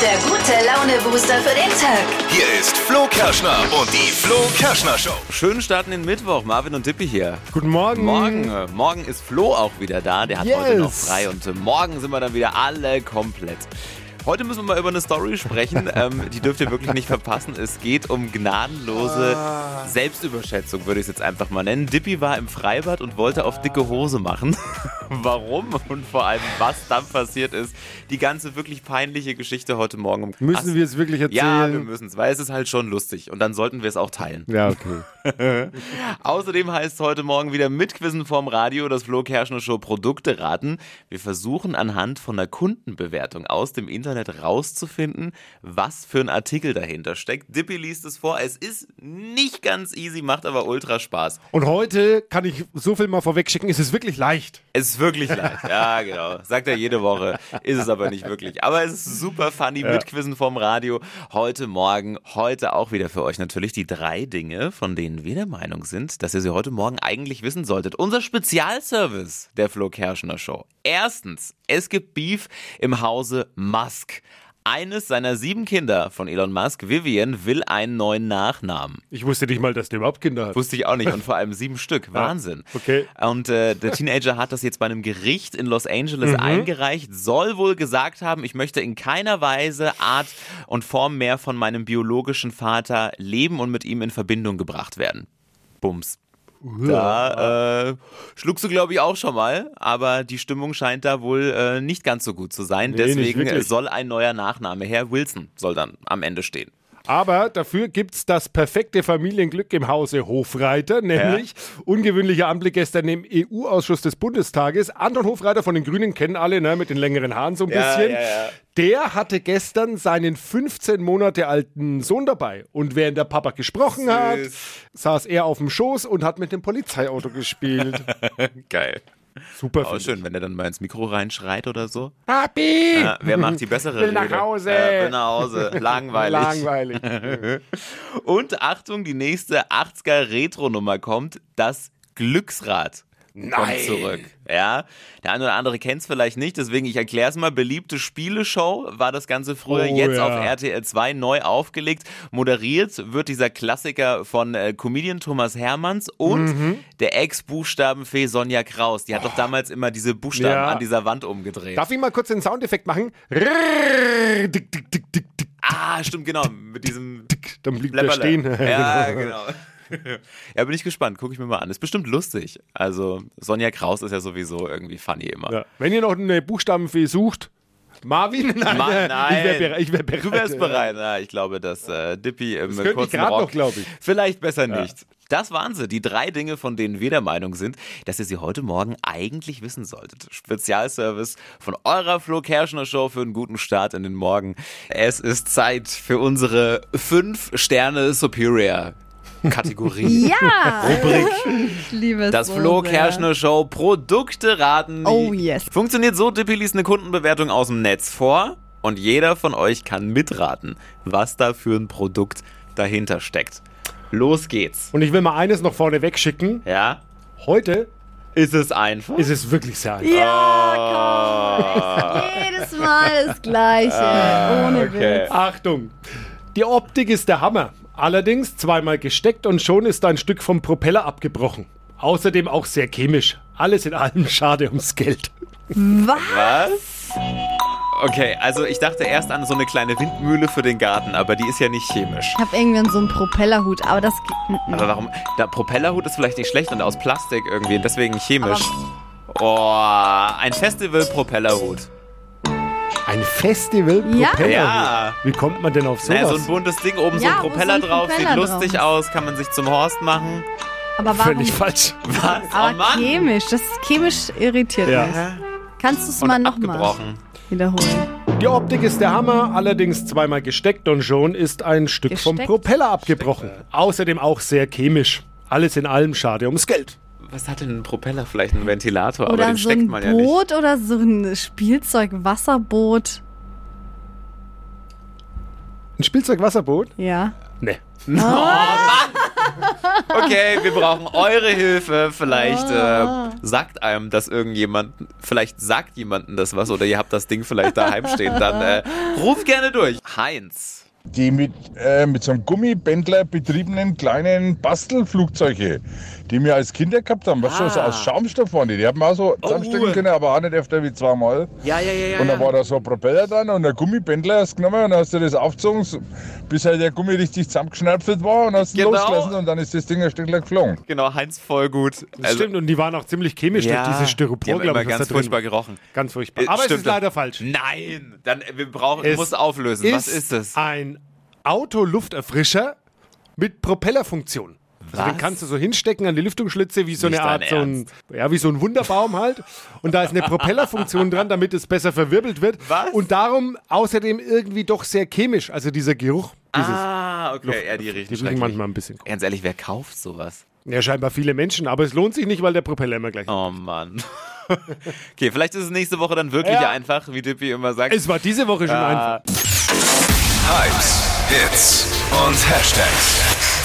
der gute Laune-Booster für den Tag. Hier ist Flo Kerschner und die Flo Kerschner Show. Schönen Start in den Mittwoch. Marvin und Dippi hier. Guten Morgen. Morgen, äh, morgen ist Flo auch wieder da. Der hat Yes. heute noch frei und äh, morgen sind wir dann wieder alle komplett. Heute müssen wir mal über eine Story sprechen, ähm, die dürft ihr wirklich nicht verpassen. Es geht um gnadenlose Ah. Selbstüberschätzung, würde ich es jetzt einfach mal nennen. Dippi war im Freibad und wollte auf dicke Hose machen. Warum und vor allem, was dann passiert ist. Die ganze wirklich peinliche Geschichte heute Morgen. Müssen Ach, wir es wirklich Ja, wir erzählen? müssen es, weil es ist halt schon lustig. Und dann sollten wir es auch teilen. Ja, okay. Außerdem heißt es heute Morgen wieder mitquizzen vorm Radio, das Flo Kerschner Show Produkte raten. Wir versuchen anhand von einer Kundenbewertung aus dem Internet rauszufinden, was für ein Artikel dahinter steckt. Dippy liest es vor. Es ist nicht ganz easy, macht aber ultra Spaß. Und heute kann ich so viel mal vorwegschicken, es ist wirklich leicht. Es ist wirklich leicht. Ja, genau. Sagt er jede Woche. Ist es aber nicht wirklich. Aber es ist super funny. Mitquizzen vom Radio. Heute Morgen, heute auch wieder für euch natürlich die drei Dinge, von denen wir der Meinung sind, dass ihr sie heute Morgen eigentlich wissen solltet. Unser Spezialservice der Flo Kerschner Show. Erstens, es gibt Beef im Hause Musk. Eines seiner sieben Kinder von Elon Musk, Vivian, will einen neuen Nachnamen. Ich wusste nicht mal, dass der überhaupt Kinder hat. Wusste ich auch nicht. Und vor allem sieben Stück. Wahnsinn. okay. Und äh, der Teenager hat das jetzt bei einem Gericht in Los Angeles eingereicht, soll wohl gesagt haben, ich möchte in keiner Weise, Art und Form mehr von meinem biologischen Vater leben und mit ihm in Verbindung gebracht werden. Bums. Da äh, schluckst du, glaube ich, auch schon mal, aber die Stimmung scheint da wohl äh, nicht ganz so gut zu sein. Nee, Deswegen soll ein neuer Nachname her. Wilson soll dann am Ende stehen. Aber dafür gibt's das perfekte Familienglück im Hause Hofreiter, nämlich ungewöhnlicher Anblick gestern im EU-Ausschuss des Bundestages. Anton Hofreiter von den Grünen kennen alle, ne, mit den längeren Haaren so ein Ja, bisschen. ja, ja. Der hatte gestern seinen 15 Monate alten Sohn dabei. Und während der Papa gesprochen hat, saß er auf dem Schoß und hat mit dem Polizeiauto gespielt. Geil. Super, Auch schön, wenn er dann mal ins Mikro reinschreit oder so. ich. Papi! Ja, wer macht die bessere Will nach? Hause. Ja, will nach Hause. Langweilig. Langweilig. Und Achtung, die nächste 80er Retro-Nummer kommt. Das Glücksrad. Kommt zurück. Ja, der eine oder andere kennt es vielleicht nicht, deswegen ich erkläre es mal. Beliebte Spieleshow war das Ganze früher, Oh, jetzt ja. auf RTL 2 neu aufgelegt. Moderiert wird dieser Klassiker von äh, Comedian Thomas Hermanns und Mhm. der Ex-Buchstabenfee Sonja Kraus. Die hat doch damals immer diese Buchstaben Ja. an dieser Wand umgedreht. Darf ich mal kurz den Soundeffekt machen? Rrrr, dick, dick, dick, dick, dick, ah, stimmt, genau. Mit diesem. Dann blieb der stehen. Ja, genau. Ja, bin ich gespannt. Gucke ich mir mal an. Ist bestimmt lustig. Also, Sonja Kraus ist ja sowieso irgendwie funny immer. Ja. Wenn ihr noch eine Buchstabenfee sucht, Marvin? Nein, Ma- nein. ich wäre bereit, ich wär bereit. Du wärst bereit. Ja, ich glaube, dass äh, Dippy im ich kurzen Rock. noch, glaub ich. Vielleicht besser nicht. Das waren sie, die drei Dinge, von denen wir der Meinung sind, dass ihr sie heute Morgen eigentlich wissen solltet. Spezialservice von eurer Flo Kerschner Show für einen guten Start in den Morgen. Es ist Zeit für unsere fünf Sterne Superior Kategorie. Ja, Rubrik. ich liebe es Das so Flo sehr. Kerschner Show Produkte raten. Oh, yes. Funktioniert so, Dippy liest eine Kundenbewertung aus dem Netz vor und jeder von euch kann mitraten, was da für ein Produkt dahinter steckt. Los geht's. Und ich will mal eines noch vorne wegschicken. Ja? Heute Ist es einfach? ist es wirklich sehr einfach. Ja, komm. Jedes Mal das Gleiche. Ohne okay. Witz. Achtung, die Optik ist der Hammer. Allerdings zweimal gesteckt und schon ist ein Stück vom Propeller abgebrochen. Außerdem auch sehr chemisch. Alles in allem schade ums Geld. Was? Was? Okay, also ich dachte erst an so eine kleine Windmühle für den Garten, aber die ist ja nicht chemisch. Ich habe irgendwie an so einen Propellerhut, aber das geht. Aber warum? Der Propellerhut ist vielleicht nicht schlecht und aus Plastik irgendwie, deswegen chemisch. Oh, ein Festival-Propellerhut. Ein Festival Ja? Propeller. Ja. Wie kommt man denn auf sowas? Naja, so ein buntes Ding, oben so Ja, ein so Propeller ein drauf, Propeller sieht lustig drauf aus, kann man sich zum Horst machen. Aber warum? Völlig falsch. Was? oh Aber Mann! chemisch, das ist chemisch irritiert Ja. mich. Kannst du es mal nochmal wiederholen? Die Optik ist der Hammer, allerdings zweimal gesteckt und schon ist ein Stück vom Gesteckt? Propeller abgebrochen. Außerdem auch sehr chemisch. Alles in allem schade ums Geld. Was hat denn ein Propeller? Vielleicht ein Ventilator, aber Oder den so steckt ein man ja nicht. Boot oder so ein Spielzeug-Wasserboot. Ein Spielzeugwasserboot? Ja. Nee. Oh, Mann! Okay, wir brauchen eure Hilfe. Vielleicht äh, sagt einem das irgendjemand, vielleicht sagt jemandem das was oder ihr habt das Ding vielleicht daheim stehen. Dann äh, ruft gerne durch. Heinz. die mit, äh, mit so einem Gummibändler betriebenen kleinen Bastelflugzeuge, die wir als Kinder gehabt haben. Was schon so aus Schaumstoff waren die. Die haben wir auch so zusammenstecken können, aber auch nicht öfter wie zweimal. Ja, ja, ja, ja. Und dann war da so ein Propeller dran und ein Gummibändler hast du genommen und dann hast du das aufgezogen, bis halt der Gummi richtig zusammengeschnalpft war und hast ihn Genau. losgelassen und dann ist das Ding ein Stück lang geflogen. Genau, Heinz voll gut. Das stimmt, und die waren auch ziemlich chemisch durch dieses die Styropor, haben glaube ich, ganz da drin furchtbar gerochen. Ganz furchtbar. Äh, Aber es stimmt ist leider falsch. Nein, dann wir brauchen, Es muss auflösen. Was ist es? Ein Autolufterfrischer mit Propellerfunktion. Also den kannst du so hinstecken an die Lüftungsschlitze wie so Nicht eine Art, so ein, ja, wie so ein Wunderbaum halt. Und da ist eine Propellerfunktion dran, damit es besser verwirbelt wird. Was? Und darum außerdem irgendwie doch sehr chemisch. Also dieser Geruch, dieses, Ah, okay, ja, die riechen die riechen manchmal ein bisschen. Ganz ehrlich, wer kauft sowas? Ja, scheinbar viele Menschen, aber es lohnt sich nicht, weil der Propeller immer gleich. Oh Mann. Okay, vielleicht ist es nächste Woche dann wirklich Ja. einfach, wie Dippy immer sagt. Es war diese Woche schon einfach. Hypes, Hits und Hashtags.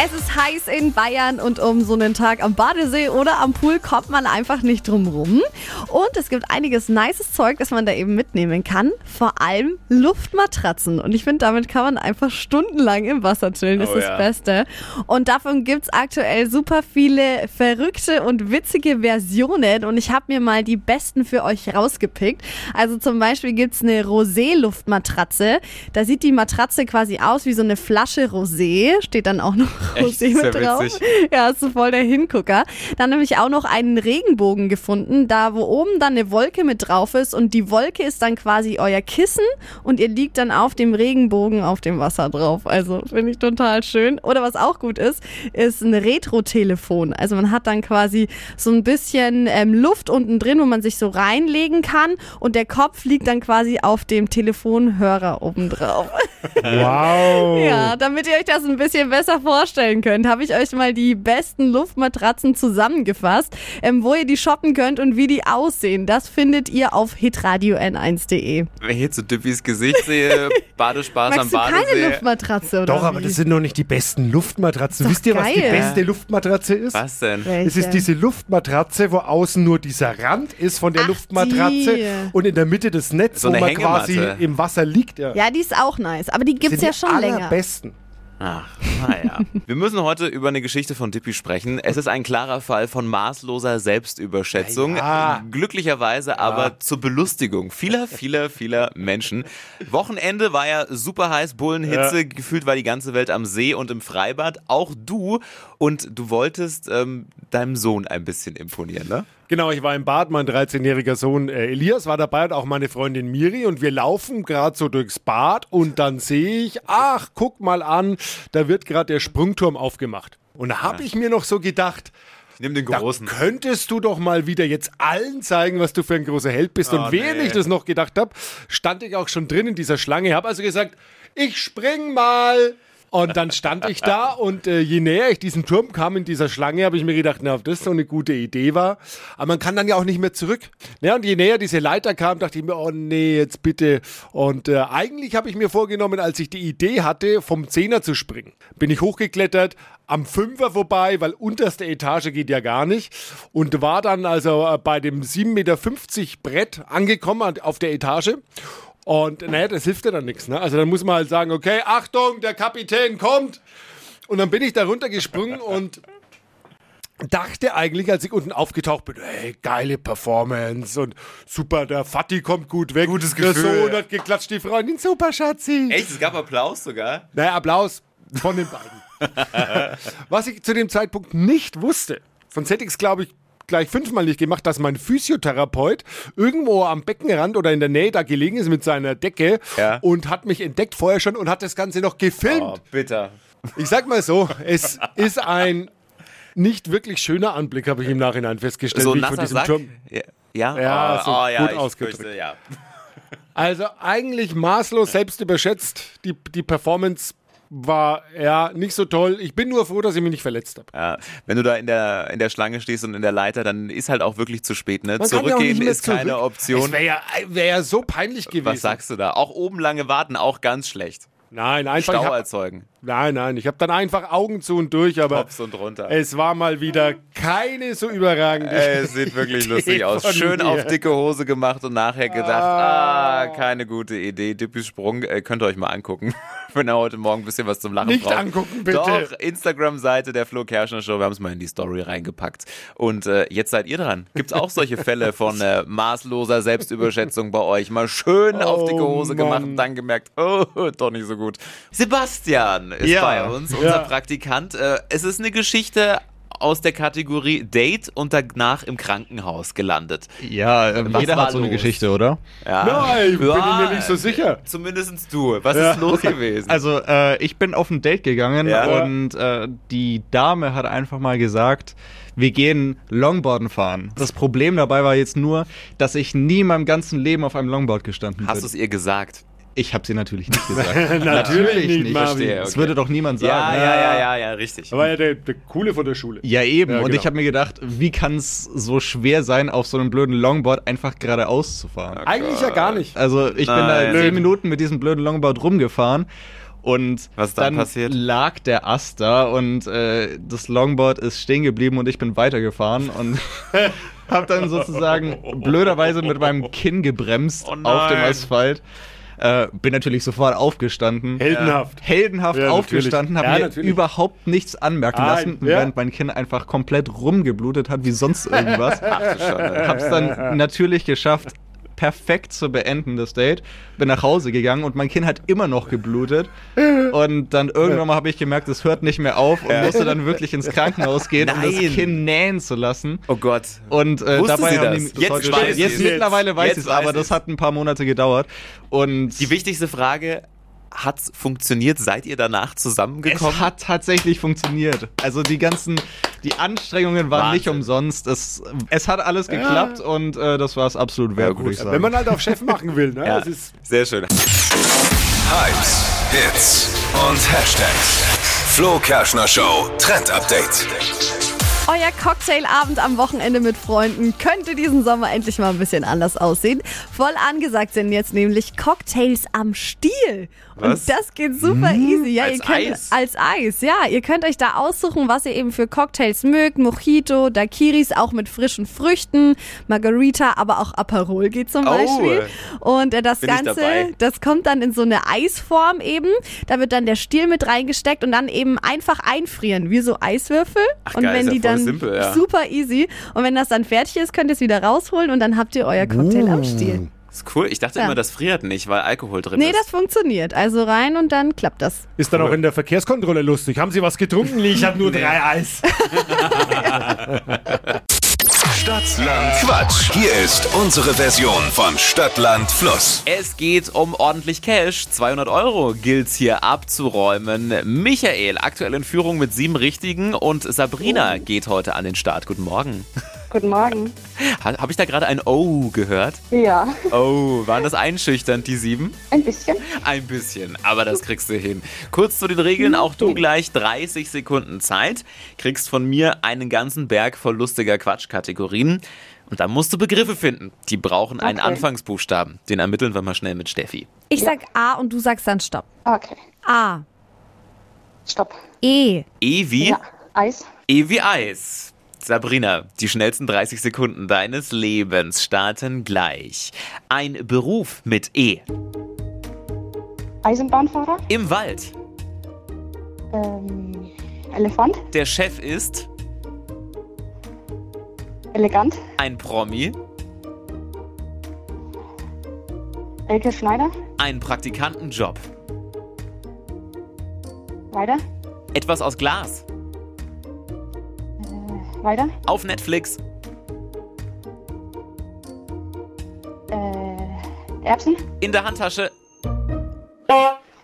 Es ist heiß in Bayern und um so einen Tag am Badesee oder am Pool kommt man einfach nicht drum rum. Und es gibt einiges nices Zeug, das man da eben mitnehmen kann. Vor allem Luftmatratzen. Und ich finde, damit kann man einfach stundenlang im Wasser chillen. Das Oh ist ja. das Beste. Und davon gibt es aktuell super viele verrückte und witzige Versionen. Und ich habe mir mal die besten für euch rausgepickt. Also zum Beispiel gibt es eine Rosé-Luftmatratze. Da sieht die Matratze quasi aus wie so eine Flasche Rosé. Steht dann auch noch? Rosé mit ja drauf. witzig. Ja, ist so voll der Hingucker. Dann habe ich auch noch einen Regenbogen gefunden, da wo oben dann eine Wolke mit drauf ist und die Wolke ist dann quasi euer Kissen und ihr liegt dann auf dem Regenbogen auf dem Wasser drauf. Also finde ich total schön. Oder was auch gut ist, ist ein Retro-Telefon. Also man hat dann quasi so ein bisschen ähm, Luft unten drin, wo man sich so reinlegen kann und der Kopf liegt dann quasi auf dem Telefonhörer oben drauf. Wow. Ja, damit ihr euch das ein bisschen besser vorstellen könnt, habe ich euch mal die besten Luftmatratzen zusammengefasst, ähm, wo ihr die shoppen könnt und wie die aussehen. Das findet ihr auf hitradio n1.de. Wenn ich jetzt so Dippys Gesicht sehe, Badespaß am Magst du keine Badesee. Luftmatratze oder Doch, aber wie? das sind noch nicht die besten Luftmatratzen. Wisst ihr, was die geil. beste Luftmatratze ist? Was denn? Welche? Es ist diese Luftmatratze, wo außen nur dieser Rand ist von der Ach, Luftmatratze die. und in der Mitte das Netz, So wo eine man quasi Hängematte. im Wasser liegt. Ja. Ja, die ist auch nice, aber die gibt's sind ja die schon länger. allerbesten. Ach, naja. Wir müssen heute über eine Geschichte von Dippy sprechen. Es ist ein klarer Fall von maßloser Selbstüberschätzung. Ja. Glücklicherweise aber zur Belustigung vieler, vieler, vieler Menschen. Wochenende war ja super heiß, Bullenhitze. Gefühlt war die ganze Welt am See und im Freibad. Auch du. Und du wolltest ähm, deinem Sohn ein bisschen imponieren, ne? Genau, ich war im Bad, mein 13-jähriger Sohn äh, Elias war dabei und auch meine Freundin Miri und wir laufen gerade so durchs Bad und dann sehe ich, ach, guck mal an, da wird gerade der Sprungturm aufgemacht. Und da habe ich mir noch so gedacht, Nimm den da großen. könntest du doch mal wieder jetzt allen zeigen, was du für ein großer Held bist. und Oh, während nee. ich das noch gedacht habe, stand ich auch schon drin in dieser Schlange, habe also gesagt, ich spring mal. Und dann stand ich da und äh, je näher ich diesen Turm kam in dieser Schlange, habe ich mir gedacht, na, ob das so eine gute Idee war. Aber man kann dann ja auch nicht mehr zurück. Ja, und je näher diese Leiter kam, dachte ich mir, oh nee, jetzt bitte. Und äh, eigentlich habe ich mir vorgenommen, als ich die Idee hatte, vom Zehner zu springen, bin ich hochgeklettert, am Fünfer vorbei, weil unterste Etage geht ja gar nicht. Und war dann also äh, bei dem 7,50 Meter Brett angekommen auf der Etage. Und naja, das hilft ja dann nichts. Ne? Also dann muss man halt sagen, okay, Achtung, der Kapitän kommt. Und dann bin ich da runtergesprungen und dachte eigentlich, als ich unten aufgetaucht bin, hey, geile Performance und super, der Fatih kommt gut weg. Gutes Der Gefühl. Sohn hat geklatscht, die Freundin, super, Schatzi. Echt? Es gab Applaus sogar? Naja, Applaus von den beiden. Was ich zu dem Zeitpunkt nicht wusste, sonst hätte ich es, glaube ich, gleich fünfmal nicht gemacht, dass mein Physiotherapeut irgendwo am Beckenrand oder in der Nähe da gelegen ist mit seiner Decke Ja. und hat mich entdeckt vorher schon und hat das Ganze noch gefilmt. Oh, bitter. Ich sag mal so, es ist ein nicht wirklich schöner Anblick, habe ich im Nachhinein festgestellt, So wie ich von diesem Sack? Turm. Ja, ja, Ja, oh, so oh, ja gut ausgedrückt. fürchte, ja. Also eigentlich maßlos selbst überschätzt. Die, die Performance war ja nicht so toll. Ich bin nur froh, dass ich mich nicht verletzt habe. Ja, wenn du da in der, in der Schlange stehst und in der Leiter, dann ist halt auch wirklich zu spät. Ne? Man ja Zurückgehen mehr ist keine zurück. Option. Es wäre ja, wär ja so peinlich gewesen. Was sagst du da? Auch oben lange warten, auch ganz schlecht. Nein, einfach. Stau hab, erzeugen. Nein, nein, ich habe dann einfach Augen zu und durch, aber Hops und runter. es war mal wieder keine so überragende. Es sieht wirklich Idee lustig aus. Schön mir. auf dicke Hose gemacht und nachher gedacht, ah, keine gute Idee. Dippis Sprung, äh, könnt ihr euch mal angucken, wenn ihr heute Morgen ein bisschen was zum Lachen Nicht braucht. angucken, bitte. Doch, Instagram-Seite der Flo Kerschner Show, wir haben es mal in die Story reingepackt. Und äh, jetzt seid ihr dran. Gibt es auch solche Fälle von äh, maßloser Selbstüberschätzung bei euch? Mal schön auf dicke Hose gemacht Mann. und dann gemerkt, oh, doch nicht so gut. Sebastian ist Ja. bei uns, unser Ja. Praktikant. Äh, es ist eine Geschichte aus der Kategorie Date und danach im Krankenhaus gelandet. Ja, äh, Was jeder hat so eine los? Geschichte, oder? Ja. Nein, bin Ja, ich mir nicht so sicher. Zumindest du. Was Ja. ist los gewesen? Also, äh, ich bin auf ein Date gegangen Ja. und äh, die Dame hat einfach mal gesagt, wir gehen Longboarden fahren. Das Problem dabei war jetzt nur, dass ich nie in meinem ganzen Leben auf einem Longboard gestanden Hast du bin. es ihr gesagt? Ich habe sie natürlich nicht gesagt. Natürlich nicht, Marvin. verstehe. Das okay. würde doch niemand sagen. Ja, ja, ja, ja, ja, richtig. War ja der, der Coole von der Schule. Ja, eben. Ja, und genau. ich habe mir gedacht, wie kann es so schwer sein, auf so einem blöden Longboard einfach geradeaus zu fahren? Eigentlich ja gar nicht. Also ich bin Nein. da zehn Minuten mit diesem blöden Longboard rumgefahren und Was dann passiert? lag der Ast da und äh, das Longboard ist stehen geblieben und ich bin weitergefahren und habe dann sozusagen blöderweise mit meinem Kinn gebremst Oh auf dem. Asphalt. Äh, bin natürlich sofort aufgestanden. Heldenhaft. Heldenhaft Ja, aufgestanden, habe Ja, mir natürlich. überhaupt nichts anmerken Nein, lassen, ja. während mein Kinn einfach komplett rumgeblutet hat, wie sonst irgendwas. Schade. Hab's dann natürlich geschafft, perfekt zu beenden, das Date. Bin nach Hause gegangen und mein Kinn hat immer noch geblutet. Und dann irgendwann mal habe ich gemerkt, es hört nicht mehr auf und musste dann wirklich ins Krankenhaus gehen, um das Kinn nähen zu lassen. Oh Gott. Und äh, dabei sie haben das? die Jetzt weiß jetzt, jetzt mittlerweile weiß ich es, aber das hat ein paar Monate gedauert. Und Die wichtigste Frage, hat's funktioniert? Seid ihr danach zusammengekommen? es hat tatsächlich funktioniert. Also die ganzen, die Anstrengungen waren nicht Wahnsinn. umsonst. Es, es hat alles geklappt und äh, das war es absolut wert, gut. würde ich sagen. Wenn man halt auf Chef machen will, ne? ja, Das ist sehr schön. Hypes, Hits und Hashtags. Flo Kerschner Show Trend Update. Euer Cocktailabend am Wochenende mit Freunden könnte diesen Sommer endlich mal ein bisschen anders aussehen. Voll angesagt sind jetzt nämlich Cocktails am Stiel. Was? Und das geht super easy. Ja, Als ihr könnt, Eis? Als Eis, ja. Ihr könnt euch da aussuchen, was ihr eben für Cocktails mögt. Mojito, Daiquiris, auch mit frischen Früchten, Margarita, aber auch Aperol geht zum Oh. Beispiel. Und äh, das Ganze, das kommt dann in so eine Eisform eben. Da wird dann der Stiel mit reingesteckt und dann eben einfach einfrieren, wie so Eiswürfel. Ach, und geil, wenn ist ja die dann simpel, ja. super easy. Und wenn das dann fertig ist, könnt ihr es wieder rausholen und dann habt ihr euer Cocktail am Stiel. Ist cool. Ich dachte Ja. immer, das friert nicht, weil Alkohol drin Nee, ist. das funktioniert. Also rein und dann klappt das. Ist dann auch in der Verkehrskontrolle lustig. Haben Sie was getrunken? Nee, ich habe nur drei Eis. Stadtland Quatsch. Hier ist unsere Version von Stadtland Fluss. Es geht um ordentlich Cash. 200 Euro gilt's hier abzuräumen. Michael, aktuell in Führung mit sieben Richtigen und Sabrina geht heute an den Start. Guten Morgen. Guten Morgen. Ha, Habe ich da gerade ein Oh gehört? Ja, Oh, waren das einschüchternd, die sieben? ein bisschen. Ein bisschen, aber das kriegst du hin. Kurz zu den Regeln, auch du gleich 30 Sekunden Zeit. Kriegst von mir einen ganzen Berg voll lustiger Quatschkategorien. Und dann musst du Begriffe finden. Die brauchen einen Okay. Anfangsbuchstaben. Den ermitteln wir mal schnell mit Steffi. Ich sag A und du sagst dann Stopp. Okay, A, stopp. E, E wie? Ja, Eis. E wie Eis. Sabrina, die schnellsten 30 Sekunden deines Lebens starten gleich. Ein Beruf mit E. Eisenbahnfahrer. Im Wald. Ähm, Elefant. Der Chef ist Elegant. ein Promi. Elke Schneider. Ein Praktikantenjob. Weiter. Etwas aus Glas. Weiter. Auf Netflix. Äh, Erbsen. In der Handtasche.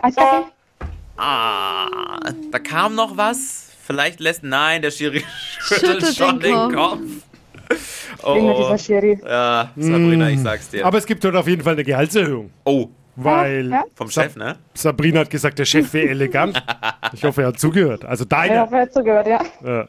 Eishockey. Ah, da kam noch was. Vielleicht lässt. Nein, der Schiri schüttelt schon den den Kopf. Oh. dieser Schiri. Ja, Sabrina, ich sag's dir. Aber es gibt heute auf jeden Fall eine Gehaltserhöhung. Oh, Weil Ja. vom Chef, ne? Sabrina hat gesagt, der Chef wäre elegant. Ich hoffe, er hat zugehört. Also Ich deiner. habe jetzt zugehört, ja. Ja.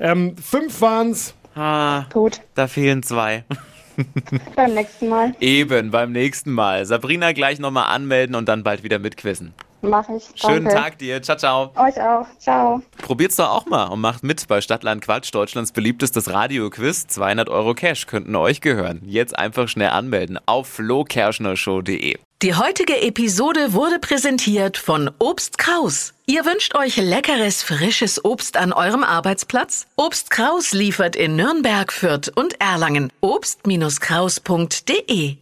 Ähm, fünf waren's. Ah, Gut. da fehlen zwei. Beim nächsten Mal. Eben, beim nächsten Mal. Sabrina gleich nochmal anmelden und dann bald wieder mitquissen. Mach ich. Schönen Danke. Tag dir. Ciao, ciao. Euch auch. Ciao. Probiert's doch auch mal und macht mit bei Stadtland Quatsch, Deutschlands beliebtestes Radioquiz. 200 Euro Cash könnten euch gehören. Jetzt einfach schnell anmelden auf flokerschnershow.de. Die heutige Episode wurde präsentiert von Obst Kraus. Ihr wünscht euch leckeres, frisches Obst an eurem Arbeitsplatz? Obst Kraus liefert in Nürnberg, Fürth und Erlangen. Obst-Kraus.de